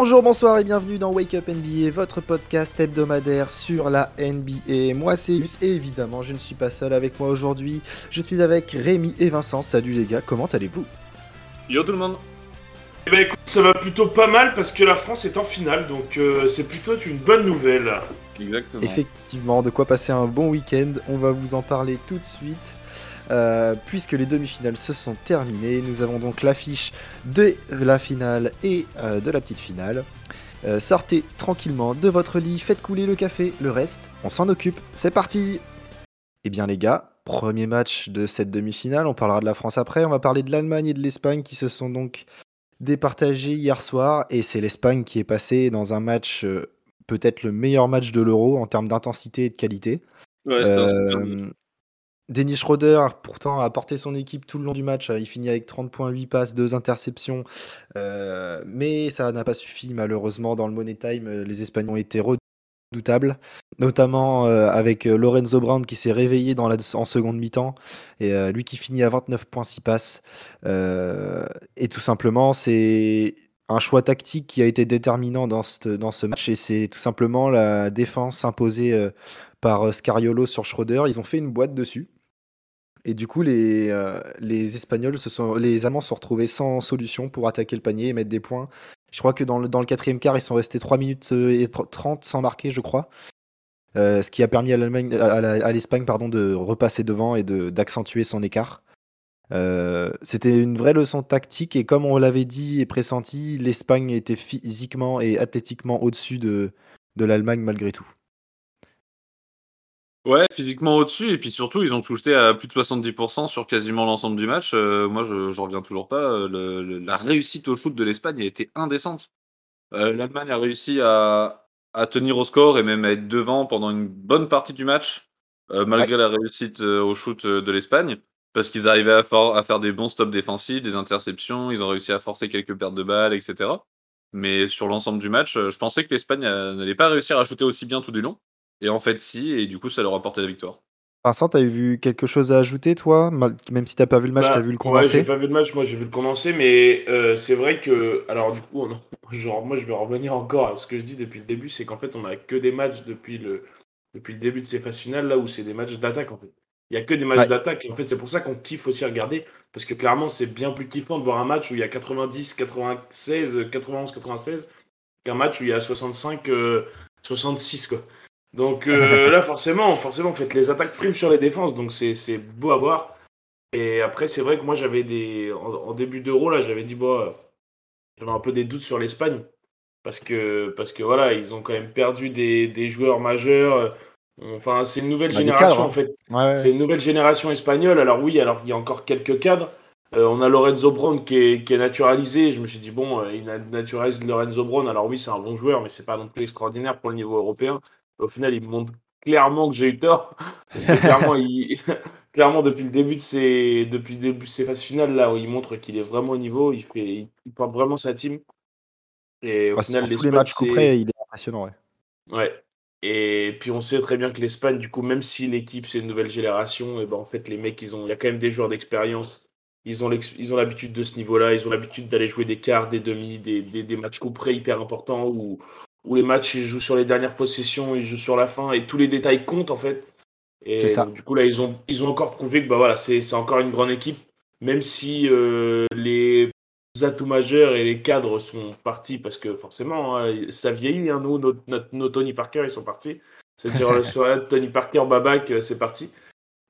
Bonjour, bonsoir et bienvenue dans Wake Up NBA, votre podcast hebdomadaire sur la NBA. Moi c'est Luce et évidemment je ne suis pas seul avec moi aujourd'hui. Je suis avec Rémi et Vincent. Salut les gars, comment allez-vous? Yo tout le monde Eh ben écoute, ça va plutôt pas mal parce que la France est en finale, donc euh, c'est plutôt une bonne nouvelle. Exactement. Effectivement, de quoi passer un bon week-end. On va vous en parler tout de suite. Euh, puisque les demi-finales se sont terminées, nous avons donc l'affiche de la finale et euh, de la petite finale. Euh, sortez tranquillement de votre lit, faites couler le café, le reste, on s'en occupe. C'est parti Eh bien les gars, premier match de cette demi-finale, on parlera de la France après, on va parler de l'Allemagne et de l'Espagne qui se sont donc départagés hier soir, et c'est l'Espagne qui est passée dans un match, peut-être le meilleur match de l'Euro en termes d'intensité et de qualité. Ouais. Euh, Dennis Schroeder, pourtant, a porté son équipe tout le long du match. Il finit avec 30.8 passes, 2 interceptions. Euh, mais ça n'a pas suffi, malheureusement. Dans le Money Time, euh, les Espagnols ont été redoutables. Notamment euh, avec Lorenzo Brown qui s'est réveillé en seconde mi-temps. Et lui qui finit à 29.6 passes. Et tout simplement, c'est un choix tactique qui a été déterminant dans ce, dans ce match. Et c'est tout simplement la défense imposée par Scariolo sur Schroeder. Ils ont fait une boîte dessus. Et du coup, les, euh, Espagnols, les Allemands se sont retrouvés sans solution pour attaquer le panier et mettre des points. Je crois que dans le, quatrième quart, ils sont restés 3 minutes euh, et 30 sans marquer, je crois. Euh, ce qui a permis à l'Espagne, pardon, de repasser devant et d'accentuer son écart. C'était une vraie leçon tactique et comme on l'avait dit et pressenti, l'Espagne était physiquement et athlétiquement au-dessus de, de l'Allemagne malgré tout. Ouais, physiquement au-dessus, et puis surtout, ils ont touché à plus de 70% sur quasiment l'ensemble du match. Euh, moi, je j'en reviens toujours pas. euh, le- le- la réussite au shoot de l'Espagne a été indécente. Euh, L'Allemagne a réussi à, à tenir au score et même à être devant pendant une bonne partie du match, euh, malgré la réussite au shoot de l'Espagne, parce qu'ils arrivaient à, à faire des bons stops défensifs, des interceptions, ils ont réussi à forcer quelques pertes de balles, etc. Mais sur l'ensemble du match, je pensais que l'Espagne n'allait pas réussir à shooter aussi bien tout du long. Et en fait, si, et du coup, ça leur a porté la victoire. Vincent, t'as vu quelque chose à ajouter, toi? Même si t'as pas vu le match, Bah, t'as vu le Ouais, condensé? j'ai pas vu le match, moi j'ai vu le condensé, mais euh, c'est vrai que. Alors du coup, on- genre, moi je vais revenir encore à ce que je dis depuis le début, c'est qu'en fait on a que des matchs depuis le, depuis le début de ces phases finales, là où c'est des matchs d'attaque en fait. Il y a que des matchs Ouais. d'attaque, et en fait c'est pour ça qu'on kiffe aussi regarder, parce que clairement c'est bien plus kiffant de voir un match où il y a 90, 96, 91, 96, qu'un match où il y a 65, euh, 66 quoi. Donc euh, là forcément, forcément, en fait, les attaques priment sur les défenses, donc c'est beau à voir. Et après, c'est vrai que moi, j'avais des. En, en début d'Euro, là, j'avais dit, bon, euh, j'avais un peu des doutes sur l'Espagne. Parce que, parce que, voilà, ils ont quand même perdu des, des joueurs majeurs. euh, Enfin, c'est une nouvelle Bah, génération, cadres, hein. en fait. Ouais, ouais. C'est une nouvelle génération espagnole. Alors, oui, alors, il y a encore quelques cadres. Euh, on a Lorenzo Brown qui est, qui est naturalisé. Je me suis dit, bon, euh, il na- naturalise Lorenzo Brown. Alors, oui, c'est un bon joueur, mais c'est pas non plus extraordinaire pour le niveau européen. Au final, il me montre clairement que j'ai eu tort. Parce que clairement, il, clairement depuis le début de ces, depuis le début de ces phases finales, là, où il montre qu'il est vraiment au niveau, il, fait, il, il porte vraiment sa team. Et au final, tous les l'Espagne, matchs couperés, il est impressionnant, ouais. Ouais. Et puis on sait très bien que l'Espagne, du coup, même si l'équipe c'est une nouvelle génération, et ben en fait les mecs, ils ont, il y a quand même des joueurs d'expérience. Ils ont l'ex- ils ont l'habitude de ce niveau-là. Ils ont l'habitude d'aller jouer des quarts, des demi, des, des, des matchs couperés hyper importants où, où les matchs ils jouent sur les dernières possessions, ils jouent sur la fin et tous les détails comptent en fait. Et C'est ça. donc, du coup là, ils ont, ils ont encore prouvé que bah voilà, c'est c'est encore une grande équipe, même si euh, les atouts majeurs et les cadres sont partis parce que forcément, hein, ça vieillit. Hein, nous, nos, notre- nos Tony Parker, ils sont partis. C'est-à-dire le soirée de Tony Parker, Babac, euh, c'est parti.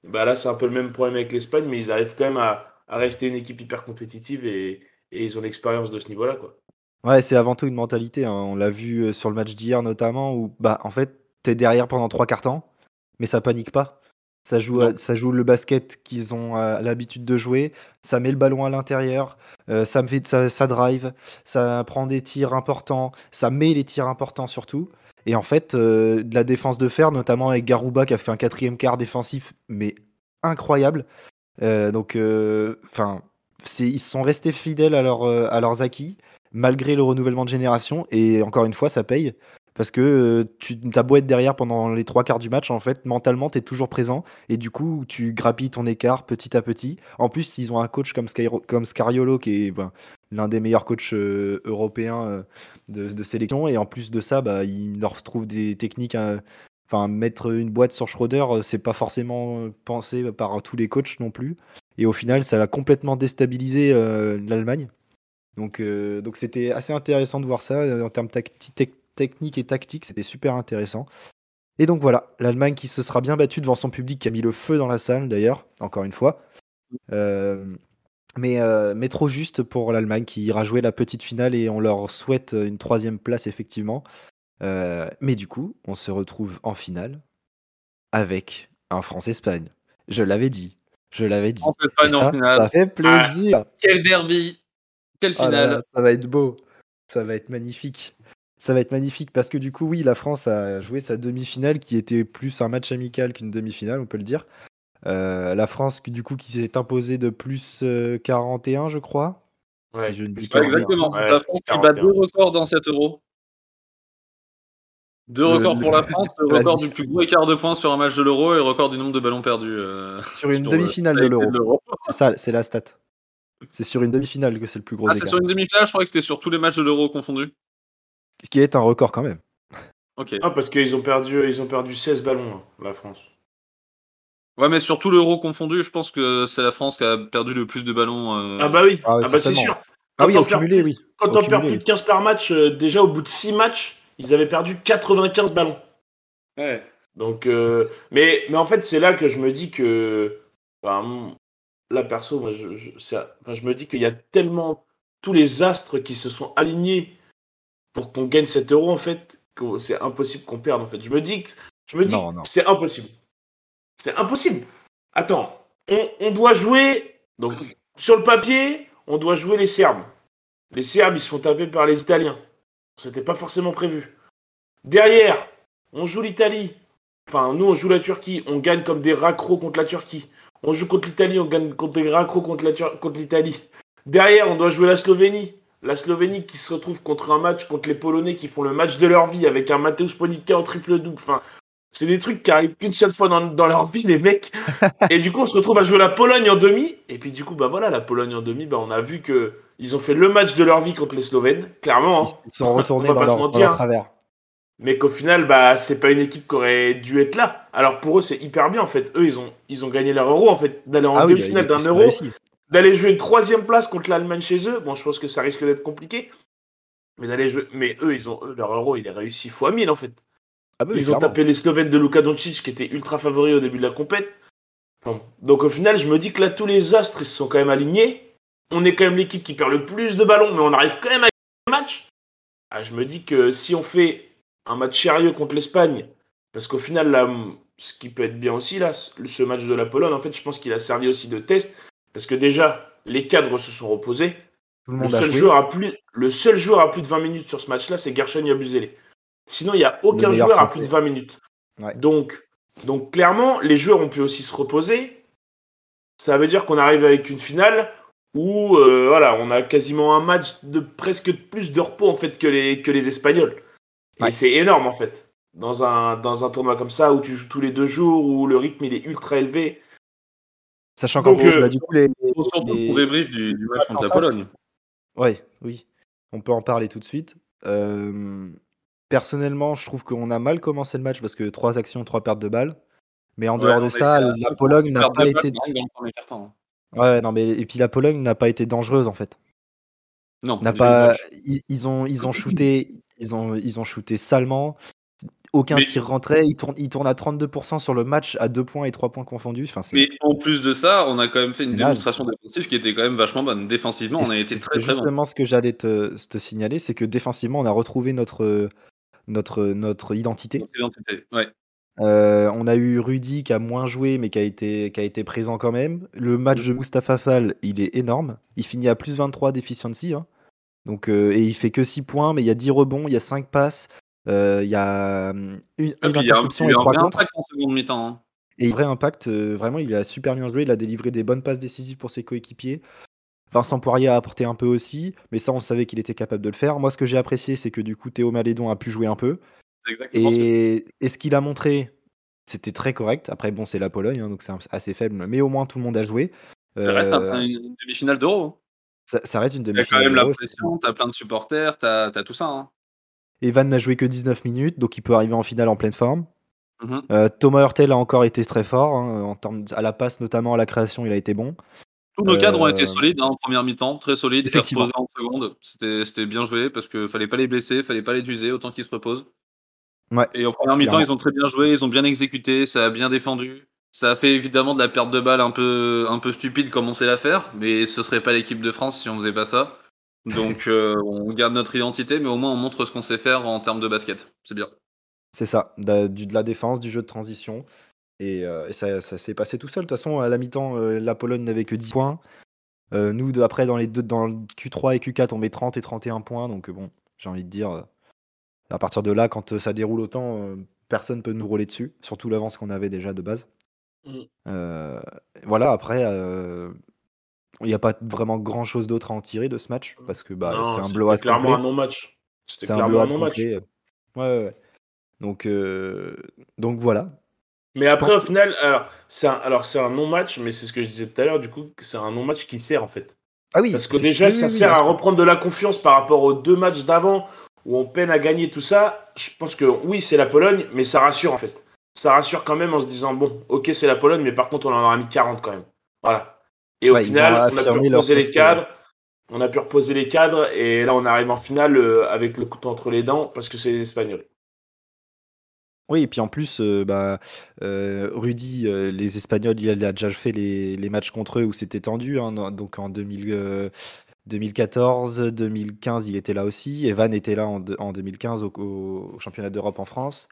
Bah là, c'est un peu le même problème avec l'Espagne, mais ils arrivent quand même à, à rester une équipe hyper compétitive et, et ils ont l'expérience de ce niveau-là. quoi. Ouais, c'est avant tout une mentalité. hein. On l'a vu euh, sur le match d'hier notamment, où bah en fait t'es derrière pendant trois quarts temps, mais ça panique pas. Ça joue, Non. à- ça joue le basket qu'ils ont euh, l'habitude de jouer. Ça met le ballon à l'intérieur, euh, ça me fait, ça, ça drive, ça prend des tirs importants, ça met les tirs importants surtout. Et en fait, euh, de la défense de fer, notamment avec Garouba qui a fait un quatrième quart défensif, mais incroyable. Euh, donc, enfin, ils sont restés fidèles à, leur, euh, à leurs acquis malgré le renouvellement de génération. Et encore une fois, ça paye. Parce que euh, tu as beau derrière pendant les trois quarts du match, en fait, mentalement, tu es toujours présent. Et du coup, tu grappilles ton écart petit à petit. En plus, ils ont un coach comme, comme Scariolo, qui est ben, l'un des meilleurs coachs euh, européens euh, de, sélection. Et en plus de ça, bah, il leur trouve des techniques. Enfin, mettre une boîte sur Schroeder, c'est pas forcément pensé par tous les coachs non plus. Et au final, ça a complètement déstabilisé l'Allemagne. Donc, donc c'était assez intéressant de voir ça en termes tactiques technique et tactique, c'était super intéressant. Et donc voilà, l'Allemagne qui se sera bien battue devant son public, qui a mis le feu dans la salle d'ailleurs, encore une fois. Euh, mais, euh, mais trop juste pour l'Allemagne qui ira jouer la petite finale et on leur souhaite une troisième place effectivement. Euh, mais du coup, on se retrouve en finale avec un France-Espagne. Je l'avais dit. Je l'avais dit. ça, ça, fait plaisir. Ah, quel derby. Quelle oh finale. ça va être beau. Ça va être magnifique. Ça va être magnifique parce que du coup, oui, la France a joué sa demi-finale qui était plus un match amical qu'une demi-finale, on peut le dire. Euh, la France, du coup, qui s'est imposée de plus 41, euh, je crois. Ouais, exactement. C'est la France qui bat deux records dans cet euro. Deux records pour la France, le record du plus gros écart de points sur un match de l'euro et le record du nombre de ballons perdus. Euh, sur une demi-finale de l'euro. c'est ça, c'est la stat. C'est sur une demi-finale que c'est le plus gros ah, C'est sur une demi-finale, je crois que c'était sur tous les matchs de l'euro confondus. Ce qui est un record quand même. Ok. Ah, parce qu'ils ont perdu, ils ont perdu 16 ballons, hein, la France. Ouais, mais surtout l'euro confondu, je pense que c'est la France qui a perdu le plus de ballons. Euh. Ah bah oui, ah, ah bah c'est sûr. ah oui, au cumulé, oui. Quand on perd plus de 15 par match, euh, déjà au bout de 6 matchs, ils avaient perdu 95 ballons. Ouais. Donc, euh, mais, mais en fait, c'est là que je me dis que. Enfin, là, perso, moi, je, je, je me dis qu'il y a tellement tous les astres qui se sont alignés pour qu'on gagne 7 euros, en fait, c'est impossible qu'on perde, en fait. Je me dis que, je me dis c'est impossible. C'est impossible. Attends, on, doit jouer. Donc, sur le papier, on doit jouer les Serbes. Les Serbes, ils se font taper par les Italiens. C'était pas forcément prévu. Derrière, on joue l'Italie. Enfin, nous, on joue la Turquie. On gagne comme des raccros contre la Turquie. On joue contre l'Italie, on gagne contre des raccros contre l'Italie. Derrière, on doit jouer la Slovénie. La Slovénie qui se retrouve contre un match contre les Polonais qui font le match de leur vie avec un Mateusz Politka en triple double. Enfin, c'est des trucs qui arrivent qu'une seule fois dans, leur vie, les mecs. et du coup, on se retrouve à jouer la Pologne en demi. Et puis, du coup, bah voilà, la Pologne en demi, bah, on a vu que ils ont fait le match de leur vie contre les Slovènes, clairement. Hein. Ils sont retournés dans, leur, dans travers. Mais qu'au final, bah, c'est pas une équipe qui aurait dû être là. Alors pour eux, c'est hyper bien en fait. Eux, ils ont, ils ont gagné leur euro en fait, d'aller en ah demi-finale d'un euro d'aller jouer une troisième place contre l'Allemagne chez eux. Bon, je pense que ça risque d'être compliqué. Mais d'aller jouer. Mais eux, ils ont leur euro, il est réussi fois 1000 en fait. Ah bah ils ont tapé les Slovènes de Luka Doncic qui était ultra favori au début de la compète. Donc au final, je me dis que là, tous les astres, ils se sont quand même alignés. On est quand même l'équipe qui perd le plus de ballons, mais on arrive quand même à un match. Ah, je me dis que si on fait un match sérieux contre l'Espagne, parce qu'au final, là, ce qui peut être bien aussi, là, ce match de la Pologne, en fait, je pense qu'il a servi aussi de test. Parce que déjà, les cadres se sont reposés. Le, seul joueur a plus, le seul joueur à plus de 20 minutes sur ce match-là, c'est Gershon Yabusele. Sinon, il n'y a aucun joueur à plus de 20 minutes. Donc, donc, clairement, les joueurs ont pu aussi se reposer. Ça veut dire qu'on arrive avec une finale où euh, voilà, on a quasiment un match de presque plus de repos en fait que les, que les Espagnols. Et c'est énorme en fait. Dans un, dans un tournoi comme ça où tu joues tous les deux jours, où le rythme il est ultra élevé, Sachant qu'en plus, bah, du coup, les, surtout pour débrief du, match contre la Pologne. Oui, oui. On peut en parler tout de suite. personnellement, je trouve qu'on a mal commencé le match parce que trois actions, trois pertes de balles. Mais en dehors de ça, la Pologne n'a pas été. Hein. Ouais, non, mais et puis la Pologne n'a pas été dangereuse en fait. Non. N'a pas. Ils, ont, ils ont shooté, ils ont, ils ont shooté salement aucun tir rentrait. Il tourne, il tourne à 32% sur le match à 2 points et 3 points confondus. Enfin, mais en plus de ça, on a quand même fait une démonstration défensive qui était quand même vachement bonne. Défensivement, on a été très, très bon. justement ce que j'allais te, te, signaler, c'est que défensivement, on a retrouvé notre, notre, notre identité. Notre identité ouais. Euh, on a eu Rudy qui a moins joué mais qui a été, qui a été présent quand même. Le match de Mustafa Fall, il est énorme. Il finit à plus 23 d'efficiency. Hein. Donc, euh, et il fait que 6 points, mais il y a 10 rebonds, il y a 5 passes. Euh, il y a hum, une, interception et trois contre. En seconde mi-temps. Hein. Et vrai impact, euh, vraiment, il a super bien joué. Il a délivré des bonnes passes décisives pour ses coéquipiers. Vincent Poirier a apporté un peu aussi, mais ça, on savait qu'il était capable de le faire. Moi, ce que j'ai apprécié, c'est que du coup, Théo Malédon a pu jouer un peu. Ce Et, ce qu'il a montré, c'était très correct. Après, bon, c'est la Pologne, hein, donc c'est assez faible, mais au moins tout le monde a joué. ça reste un- Euh, une demi-finale d'Euro. Ça, ça reste une T'as quand demi-finale. même la pression, t'as plein de supporters, t'as as tout ça. hein. Evan n'a joué que 19 minutes, donc il peut arriver en finale en pleine forme. Mhm. Euh, Thomas Hurtel a encore été très fort, hein, en termes de- à la passe notamment, à la création, il a été bon. Tous nos cadres ont été Euh, solides hein, en première mi-temps, très solides, et Effectivement. reposés en seconde. C'était bien joué parce qu'il fallait pas les blesser, fallait pas les user, autant qu'ils se reposent. Ouais, Et en première mi-temps, ils ont très bien joué, ils ont bien exécuté, ça a bien défendu. Ça a fait évidemment de la perte de balle un peu, un peu stupide comme on sait la faire, mais ce serait pas l'équipe de France si on faisait pas ça. Donc euh, on garde notre identité, mais au moins on montre ce qu'on sait faire en termes de basket. C'est bien. C'est ça, de, du- de la défense, du jeu de transition. Et, euh, et ça, ça s'est passé tout seul. De toute façon, à la mi-temps, euh, la Pologne n'avait que 10 points. Nous, de- après, dans les deux, dans le Q3 et Q4, on met 30 et 31 points. Donc, bon, j'ai envie de dire, à partir de là, quand ça déroule autant, personne peut nous rouler dessus. Surtout l'avance qu'on avait déjà de base. Mm. Euh, voilà, après, euh, il n'y a pas vraiment grand chose d'autre à en tirer de ce match. Parce que bah, c'est un blowout clairement complet. un non-match. C'était C'est un clairement un blowout non-match. Ouais, ouais, ouais. Donc, euh, donc voilà. Mais Je après, au final, alors c'est un, alors c'est un non-match, mais c'est ce que je disais tout à l'heure, du coup, c'est un non-match qui sert en fait. Ah oui, Parce que déjà, oui, ça oui, sert à reprendre de la confiance par rapport aux deux matchs d'avant où on peine à gagner tout ça. Je pense que oui, c'est la Pologne, mais ça rassure en fait. Ça rassure quand même en se disant bon, ok, c'est la Pologne, mais par contre, on en aura mis 40 quand même. Voilà. Et au Ouais, final, on a pu reposer les cadres. On a pu reposer les cadres et là, on arrive en finale euh, avec le couteau entre les dents parce que c'est les Espagnols. Oui, et puis en plus, euh, bah, euh, Rudy, euh, les Espagnols, il a, déjà fait les, les matchs contre eux où c'était tendu. hein, donc en 2000, euh, 2014, 2015, il était là aussi. Evan était là en, de- en 2015 au, au- au championnat d'Europe en France.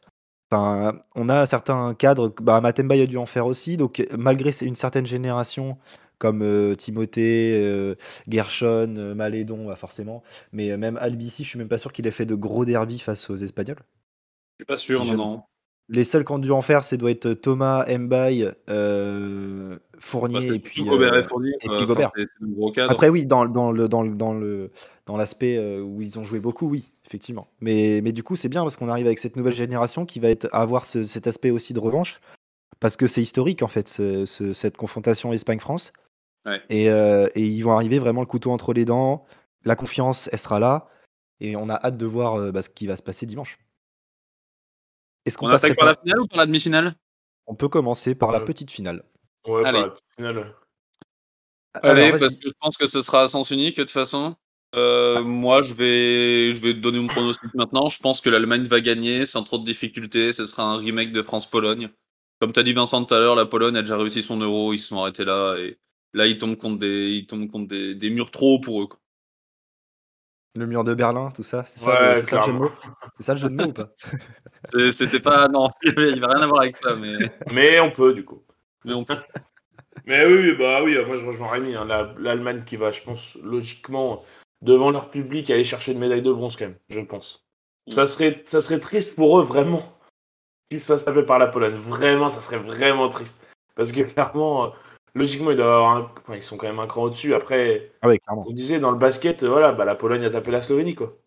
Enfin, on a certains cadres. Bah, Matemba il a dû en faire aussi. Donc malgré une certaine génération comme euh, Timothée, euh, Gershon, euh, Malédon, bah, forcément. Mais euh, même Albici, je suis même pas sûr qu'il ait fait de gros derby face aux Espagnols. Je suis pas sûr, Si non, je- non. Les seuls qui ont dû en faire, c'est doit être Thomas, Mbaye, euh, Fournier Bah, et puis, Gobert euh, et Fournier. et euh, puis gros cadres. Après oui, dans, dans le dans le dans le dans l'aspect euh, où ils ont joué beaucoup, oui, effectivement. Mais mais du coup, c'est bien parce qu'on arrive avec cette nouvelle génération qui va être avoir ce- cet aspect aussi de revanche parce que c'est historique en fait ce- ce- cette confrontation Espagne-France. Ouais. Et, euh, et ils vont arriver vraiment le couteau entre les dents. La confiance, elle sera là et on a hâte de voir euh, bah, ce qui va se passer dimanche. Est-ce qu'on attaque par la finale ou par la demi-finale? On peut commencer par la Ouais. petite finale. Ouais, Allez. par la petite finale. Allez, Alors, vas-y. parce que je pense que ce sera à sens unique de toute façon. Euh, Moi, je vais, je vais te donner mon pronostic maintenant. Je pense que l'Allemagne va gagner sans trop de difficultés. Ce sera un remake de France-Pologne. Comme tu as dit Vincent tout à l'heure, la Pologne a déjà réussi son euro. Ils se sont arrêtés là. Et là, ils tombent contre des, ils tombent contre des, des murs trop hauts pour eux. quoi. Le mur de Berlin, tout ça, c'est ça, Ouais, le, c'est ça le jeu de mots C'est ça le jeu de mots ou pas C'était pas. Non, il n'y avait rien à voir avec ça. Mais, Mais on peut, du coup. mais on peut. Mais oui, bah oui, moi je rejoins Rémi. hein, la- L'Allemagne qui va, je pense, logiquement, devant leur public, aller chercher une médaille de bronze, quand même, je pense. Ça serait, ça serait triste pour eux, vraiment, qu'ils se fassent taper par la Pologne. Vraiment, ça serait vraiment triste. Parce que clairement, euh, logiquement, ils, doivent avoir un- enfin, ils sont quand même un cran au-dessus. Après, Ah oui, on disait dans le basket, euh, voilà, bah, la Pologne a tapé la Slovénie, quoi.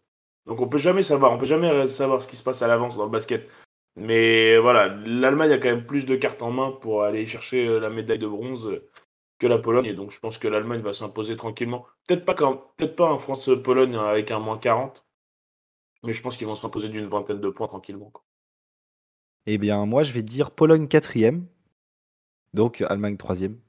Donc on peut jamais savoir, on peut jamais savoir ce qui se passe à l'avance dans le basket. Mais voilà, l'Allemagne a quand même plus de cartes en main pour aller chercher euh, la médaille de bronze euh, que la Pologne. Et donc je pense que l'Allemagne va s'imposer tranquillement. Peut-être pas, quand, peut-être pas en France-Pologne avec un moins 40, mais je pense qu'ils vont s'imposer d'une vingtaine de points tranquillement. quoi. Eh bien, moi, je vais dire Pologne quatrième, donc Allemagne troisième.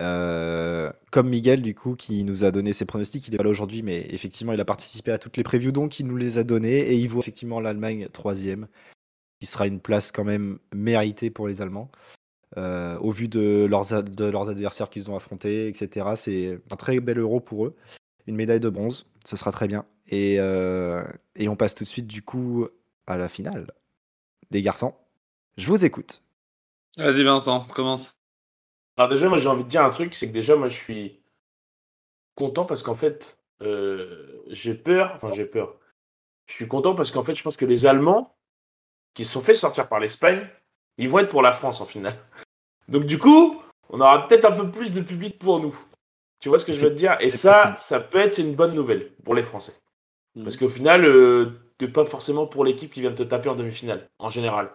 Euh, comme Miguel, du coup, qui nous a donné ses pronostics, il est pas là aujourd'hui, mais effectivement, il a participé à toutes les previews, donc il nous les a donnés, et il vaut effectivement l'Allemagne troisième, qui sera une place quand même méritée pour les Allemands. Euh, au vu de leurs, a- de leurs adversaires qu'ils ont affrontés, etc. C'est un très bel euro pour eux. Une médaille de bronze, ce sera très bien. Et, euh, et on passe tout de suite du coup à la finale. Les garçons, je vous écoute. Vas-y, Vincent, commence. Alors déjà, moi j'ai envie de dire un truc, c'est que déjà, moi je suis content parce qu'en fait, euh, j'ai peur, enfin j'ai peur. Je suis content parce qu'en fait, je pense que les Allemands, qui se sont fait sortir par l'Espagne, ils vont être pour la France en finale. Donc du coup, on aura peut-être un peu plus de public pour nous. Tu vois ce que je veux te dire? Et ça, possible. ça peut être une bonne nouvelle pour les Français. Mm. Parce qu'au final, euh, que pas forcément pour l'équipe qui vient de te taper en demi-finale, en général.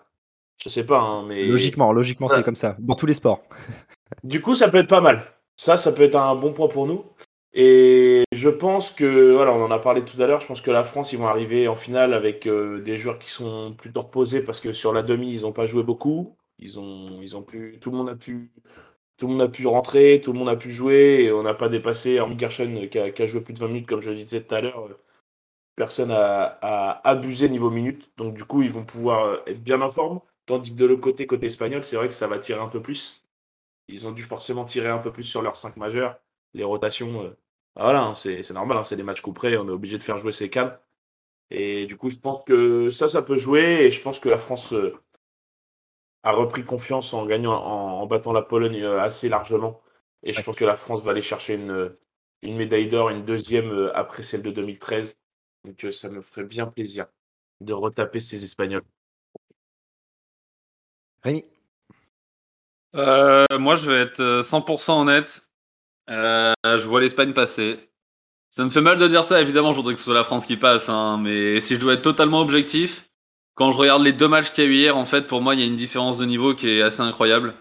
Je sais pas, hein, mais. Logiquement, logiquement, Voilà. c'est comme ça. Dans tous les sports. Du coup, ça peut être pas mal. Ça, ça peut être un bon point pour nous. Et je pense que, voilà, on en a parlé tout à l'heure, je pense que la France, ils vont arriver en finale avec euh, des joueurs qui sont plutôt reposés parce que sur la demi, ils n'ont pas joué beaucoup. Ils ont, ils ont pu, tout le monde a pu, a pu rentrer, tout le monde a pu jouer et on n'a pas dépassé, hormis Gershon qui a, joué plus de 20 minutes, comme je le disais tout à l'heure. Personne a, a abusé niveau minutes. Donc, du coup, ils vont pouvoir euh, être bien en forme. Tandis que de l'autre côté, côté espagnol, c'est vrai que ça va tirer un peu plus. Ils ont dû forcément tirer un peu plus sur leurs 5 majeurs. Les rotations, euh, bah voilà, hein, c'est normal, hein, c'est des matchs couperés, on est obligé de faire jouer ces cadres. Et du coup, je pense que ça, ça peut jouer. Et je pense que la France euh, a repris confiance en gagnant, en, en battant la Pologne euh, assez largement. Et je pense que la France va aller chercher une, une médaille d'or, une deuxième après celle de 2013. Donc ça me ferait bien plaisir de retaper ces Espagnols. Rémi Euh, moi, je vais être euh, 100% honnête. Euh, je vois l'Espagne passer. Ça me fait mal de dire ça, évidemment, je voudrais que ce soit la France qui passe, hein, mais si je dois être totalement objectif, quand je regarde les deux matchs qu'il y a eu hier, en fait, pour moi, il y a une différence de niveau qui est assez incroyable.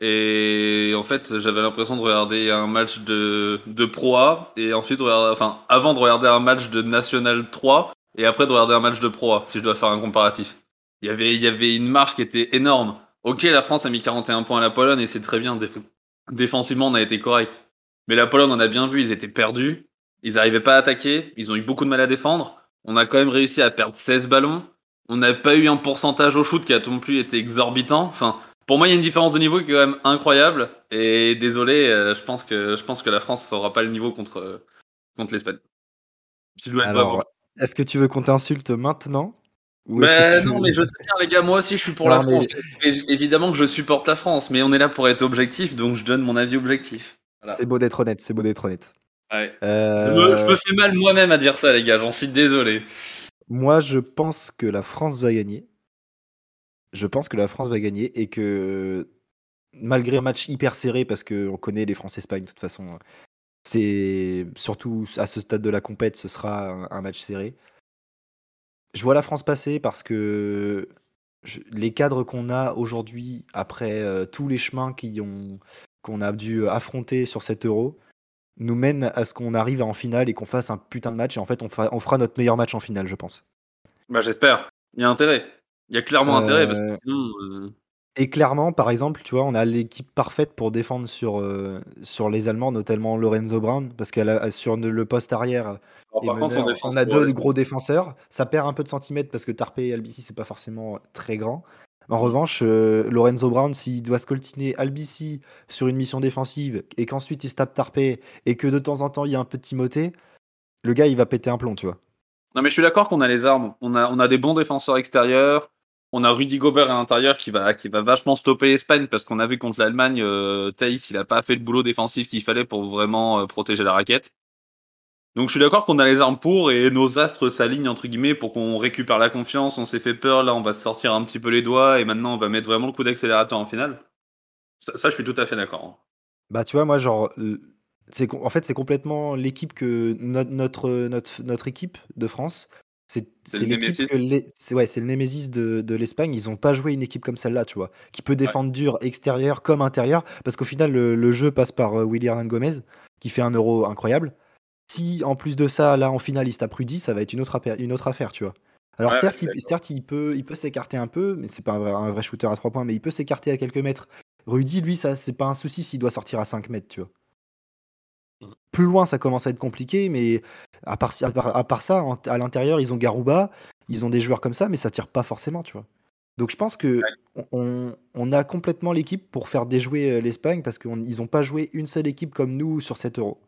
Et en fait, j'avais l'impression de regarder un match de, de Pro A, et ensuite, enfin, avant de regarder un match de National 3, et après de regarder un match de Pro A, si je dois faire un comparatif. Il y avait, il y avait une marche qui était énorme. Ok, la France a mis 41 points à la Pologne, et c'est très bien. déf- Défensivement, on a été correct. Mais la Pologne, on a bien vu, ils étaient perdus. Ils n'arrivaient pas à attaquer. Ils ont eu beaucoup de mal à défendre. On a quand même réussi à perdre 16 ballons. On n'a pas eu un pourcentage au shoot qui a non plus été exorbitant. Enfin, pour moi, il y a une différence de niveau qui est quand même incroyable. Et désolé, euh, je pense que je pense que la France n'aura pas le niveau contre euh, contre l'Espagne. Alors, est-ce que tu veux qu'on t'insulte maintenant? Mais non, mais je sais bien, les gars, moi aussi, je suis pour Non, la France. Évidemment que je supporte la France, mais on est là pour être objectif, donc je donne mon avis objectif. Voilà. C'est beau d'être honnête, c'est beau d'être honnête. Ouais. Je, Euh, me, je me fais mal moi-même à dire ça, les gars. J'en suis désolé. Moi, je pense que la France va gagner. Je pense que la France va gagner et que malgré un match hyper serré, parce qu'on connaît les France-Espagne de toute façon, c'est surtout à ce stade de la compète, ce sera un, un match serré. Je vois la France passer parce que je- les cadres qu'on a aujourd'hui, après euh, tous les chemins qu'on a dû affronter sur cet euro, nous mènent à ce qu'on arrive en finale et qu'on fasse un putain de match. Et en fait, on, fa- on fera notre meilleur match en finale, je pense. Bah, j'espère. Il y a intérêt. Il y a clairement Euh, intérêt parce que sinon. Et clairement, par exemple, tu vois, on a l'équipe parfaite pour défendre sur, euh, sur les Allemands, notamment Lorenzo Brown, parce qu'elle a sur le poste arrière, alors, par meneur, défense, on a deux gros défenseurs. Ça perd un peu de centimètres parce que Tarpe et Albici, c'est pas forcément très grand. En revanche, euh, Lorenzo Brown, s'il doit scoltiner Albici sur une mission défensive et qu'ensuite il se tape Tarpe et que de temps en temps il y a un peu de Timothée, le gars il va péter un plomb, tu vois. Non, mais je suis d'accord qu'on a les armes. On a, on a des bons défenseurs extérieurs. On a Rudy Gobert à l'intérieur qui va, qui va vachement stopper l'Espagne parce qu'on a vu contre l'Allemagne, euh, Thaïs, il a pas fait le boulot défensif qu'il fallait pour vraiment euh, protéger la raquette. Donc je suis d'accord qu'on a les armes pour et nos astres s'alignent entre guillemets pour qu'on récupère la confiance. On s'est fait peur, là on va sortir un petit peu les doigts et maintenant on va mettre vraiment le coup d'accélérateur en finale. Ça, je suis tout à fait d'accord. hein. Bah, tu vois, moi, genre, en fait, c'est complètement l'équipe que notre équipe de France, c'est le l'équipe Némésis. que les- c'est ouais, c'est le Némésis de, de l'Espagne. Ils ont pas joué une équipe comme celle-là, tu vois, qui peut défendre dur extérieur comme intérieur, parce qu'au final, le, le jeu passe par euh, Willy Hernan Gomez, qui fait un euro incroyable. Si en plus de ça, là, en finale, il se tape Rudy, ça va être une autre, affaire- une autre affaire, tu vois. Alors Ouais, certes, il, certes, il peut, il peut s'écarter un peu, mais c'est pas un vrai, un vrai shooter à 3 points, mais il peut s'écarter à quelques mètres. Rudy, lui, ça, c'est pas un souci s'il doit sortir à 5 mètres, tu vois. Plus loin, ça commence à être compliqué, mais à part, à part, à part ça, à l'intérieur, ils ont Garouba, ils ont des joueurs comme ça, mais ça tire pas forcément, tu vois. Donc je pense que on, on a complètement l'équipe pour faire déjouer euh, l'Espagne parce qu'ils n'ont pas joué une seule équipe comme nous sur cet euro.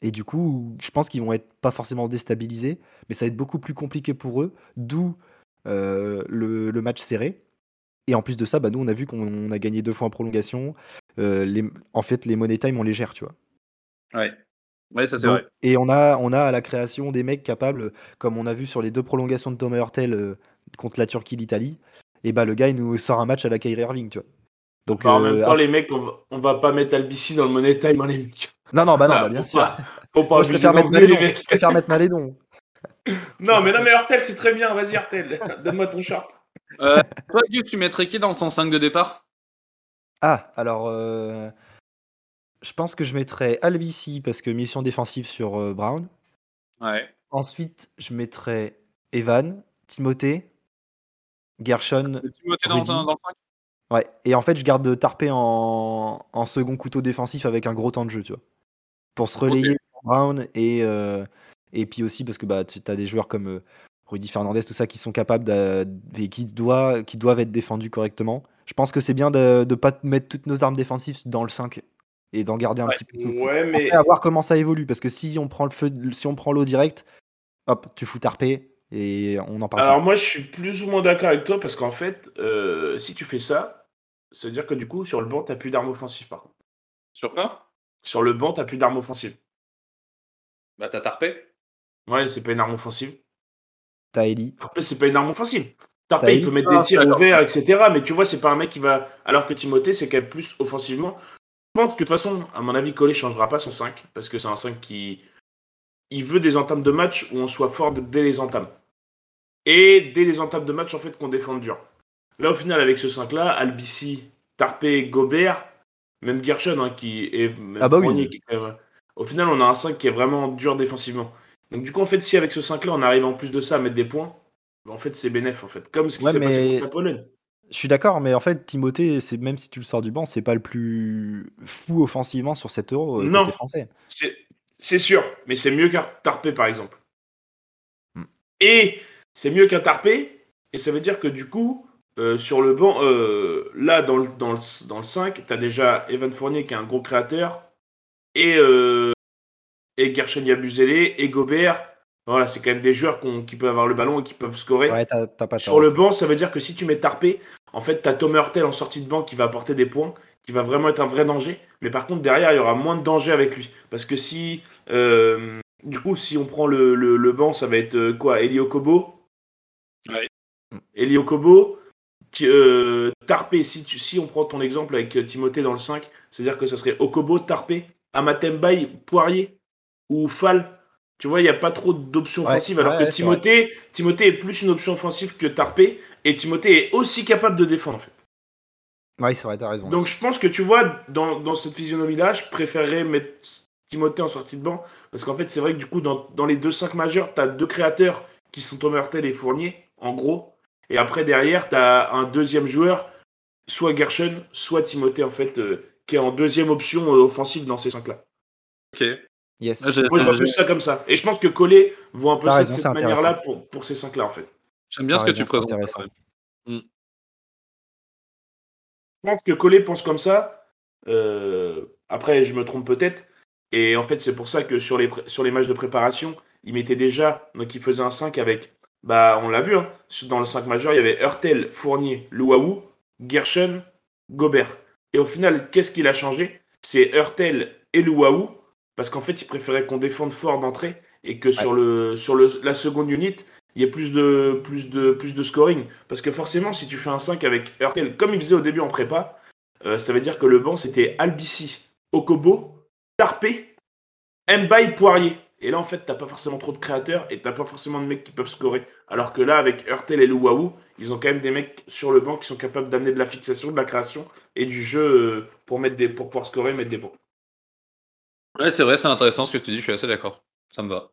Et du coup, je pense qu'ils vont être pas forcément déstabilisés, mais ça va être beaucoup plus compliqué pour eux, d'où euh, le, le match serré. Et en plus de ça, bah, nous, on a vu qu'on a gagné deux fois en prolongation. Euh, les, en fait, les money time, on les gère, tu vois. Ouais, ouais ça c'est Donc- vrai. Et on a, on a à la création des mecs capables, comme on a vu sur les deux prolongations de Thomas Hurtel euh, contre la Turquie, l'Italie. Et bah le gars, il nous sort un match à la Kyrie Irving, tu vois. Donc, Bah, en euh, même temps, les mecs, on va, on va pas mettre Albici dans le money time, hein, les mecs. non, non, bah non, Ah, bah bien faut sûr. pas- Faut pas Moi, je préfère mettre Malédon. mecs. Je préfère mettre Malédon. Non, mais non, mais Hurtel, c'est très bien. Vas-y, Hurtel, donne-moi ton short. Euh, toi, Guy, tu mettrais qui dans ton 5 de départ? Ah, alors, euh, je pense que je mettrais Albici parce que mission défensive sur euh, Brown. Ouais. Ensuite, je mettrais Evan, Timothée, Gershon. Timothée dans, dans, dans le 5 Ouais. Et en fait, je garde Tarpé en, en second couteau défensif avec un gros temps de jeu, tu vois. Pour se relayer sur Brown et, euh, et puis aussi parce que bah, tu as des joueurs comme euh, Rudy Fernandez, tout ça, qui sont capables et qui, doit- qui doivent être défendus correctement. Je pense que c'est bien de ne pas mettre toutes nos armes défensives dans le 5 et d'en garder un petit peu. Ouais, mais. Après, à voir comment ça évolue, parce que si on prend le feu, si on prend l'eau direct, hop, tu fous Tarpé et on en parle. Alors moi, je suis plus ou moins d'accord avec toi parce qu'en fait, euh, si tu fais ça, ça veut dire que du coup, sur le banc, t'as plus d'armes offensives par contre. Sur quoi? Sur le banc, t'as plus d'armes offensives. Bah, t'as tarpé. Ouais, c'est pas une arme offensive. T'as Eli. Tarpé, c'est pas une arme offensive. Tarpé, T'as il peut mettre Ah, des tirs ouverts, etc. Mais tu vois, c'est pas un mec qui va. Alors que Timothée, c'est quand même plus offensivement. Je pense que de toute façon, à mon avis, Collet changera pas son 5 parce que c'est un 5 qui. Il veut des entames de match où on soit fort dès les entames. Et dès les entames de match, en fait, qu'on défende dur. Là, au final, avec ce 5-là, Albici, Tarpé, Gobert, même Gershon, hein, qui est. Même Ah bah oui. Fournier, qui est quand même- Au final, on a un 5 qui est vraiment dur défensivement. Donc, du coup, en fait, si avec ce 5-là, on arrive en plus de ça à mettre des points, bah, en fait, c'est bénéf, en fait. Comme ce qui Ouais, s'est passé contre la Pologne. Je suis d'accord, mais en fait, Timothée, c'est même si tu le sors du banc, c'est pas le plus fou offensivement sur cet euro euh, Non. côté français. C'est c'est sûr, mais c'est mieux qu'un Tarpé, par exemple. Hmm. Et c'est mieux qu'un Tarpé, et ça veut dire que du coup, euh, sur le banc, euh, là, dans le, dans le, dans le 5, tu as déjà Evan Fournier qui est un gros créateur, et, euh, et Gershon Yabusele, et Gobert. Voilà, c'est quand même des joueurs qui peuvent avoir le ballon et qui peuvent scorer. Ouais, pas Sur le banc, ça veut dire que si tu mets Tarpé, en fait, tu as Tom Hurtel en sortie de banc qui va apporter des points, qui va vraiment être un vrai danger. Mais par contre, derrière, il y aura moins de danger avec lui. Parce que si. euh, du coup, si on prend le, le, le banc, ça va être euh, quoi Elio Kobo Ouais. Elio Kobo. Euh, Tarpé, si, tu- si on prend ton exemple avec euh, Timothée dans le 5, c'est-à-dire que ça serait Okobo, Tarpé, Amatembaï, Poirier ou Fall. Tu vois, il n'y a pas trop d'options Ouais, offensives. alors ouais, que Timothée, Timothée est plus une option offensive que Tarpé. Et Timothée est aussi capable de défendre, en fait. Ouais, c'est vrai, t'as raison. Donc je pense que tu vois, dans, dans cette physionomie-là, je préférerais mettre Timothée en sortie de banc. Parce qu'en fait, c'est vrai que du coup, dans, dans les deux 5 majeurs, tu as deux créateurs qui sont Tom Hurtel et Fournier, en gros. Et après, derrière, tu as un deuxième joueur, soit Gershon, soit Timothée, en fait, euh, qui est en deuxième option euh, offensive dans ces 5-là. Ok. Yes. Moi, je vois plus ça comme ça. Et je pense que Collet voit un peu ça raison, de cette manière-là pour, pour ces 5-là, en fait. J'aime bien ce que tu raison, présentes. intéressant. Je pense que Collet pense comme ça. Euh, après, je me trompe peut-être. Et en fait, c'est pour ça que sur les, sur les matchs de préparation, il mettait déjà. Donc, il faisait un 5 avec. Bah, on l'a vu. hein, dans le 5 majeur, il y avait Hurtel, Fournier, Louaou, Gershon, Gobert. Et au final, qu'est-ce qu'il a changé? C'est Hurtel et Louaou. Parce qu'en fait, il préférait qu'on défende fort d'entrée et que sur, le, sur le, la seconde unit, il y ait plus de, plus, de, plus de scoring. Parce que forcément, si tu fais un 5 avec Hurtel, comme il faisait au début en prépa, euh, ça veut dire que le banc, c'était Albici, Okobo, Tarpé, Mbaye, Poirier. Et là, en fait, t'as pas forcément trop de créateurs et t'as pas forcément de mecs qui peuvent scorer. Alors que là, avec Hurtel et Louaou, ils ont quand même des mecs sur le banc qui sont capables d'amener de la fixation, de la création et du jeu euh, pour, mettre des, pour pouvoir scorer, mettre des points. Ouais, c'est vrai, c'est intéressant ce que tu dis, je suis assez d'accord. Ça me va.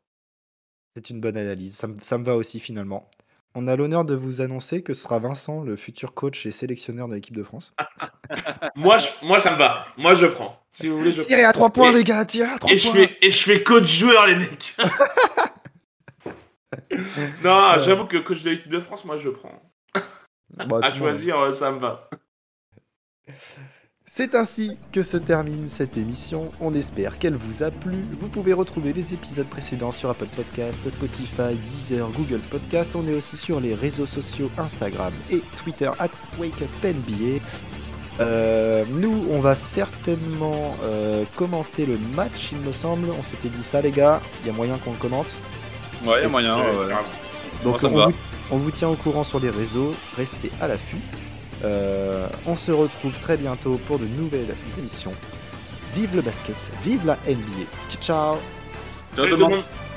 C'est une bonne analyse. Ça, me- ça me va aussi finalement. On a l'honneur de vous annoncer que ce sera Vincent, le futur coach et sélectionneur de l'équipe de France. moi, je- moi, ça me va. Moi, je prends. Si vous voulez, je prends. Tirez à 3 points, Et- les gars, tirez à 3 Et je, points. fais, et je fais coach joueur, les mecs. non, Ouais. j'avoue que coach de l'équipe de France, moi, je prends. Bon, À monde. choisir, euh, ça me va. C'est ainsi que se termine cette émission. On espère qu'elle vous a plu. Vous pouvez retrouver les épisodes précédents sur Apple Podcast, Spotify, Deezer, Google Podcast. On est aussi sur les réseaux sociaux Instagram et Twitter at WakeUpNBA. Euh, nous, on va certainement euh, commenter le match, il me semble. On s'était dit ça, les gars. Il y a moyen qu'on le commente. Ouais, il y a moyen. Ouais. Donc, vous, on vous tient au courant sur les réseaux. Restez à l'affût. Euh, on se retrouve très bientôt pour de nouvelles émissions. Vive le basket, vive la NBA. Ciao ciao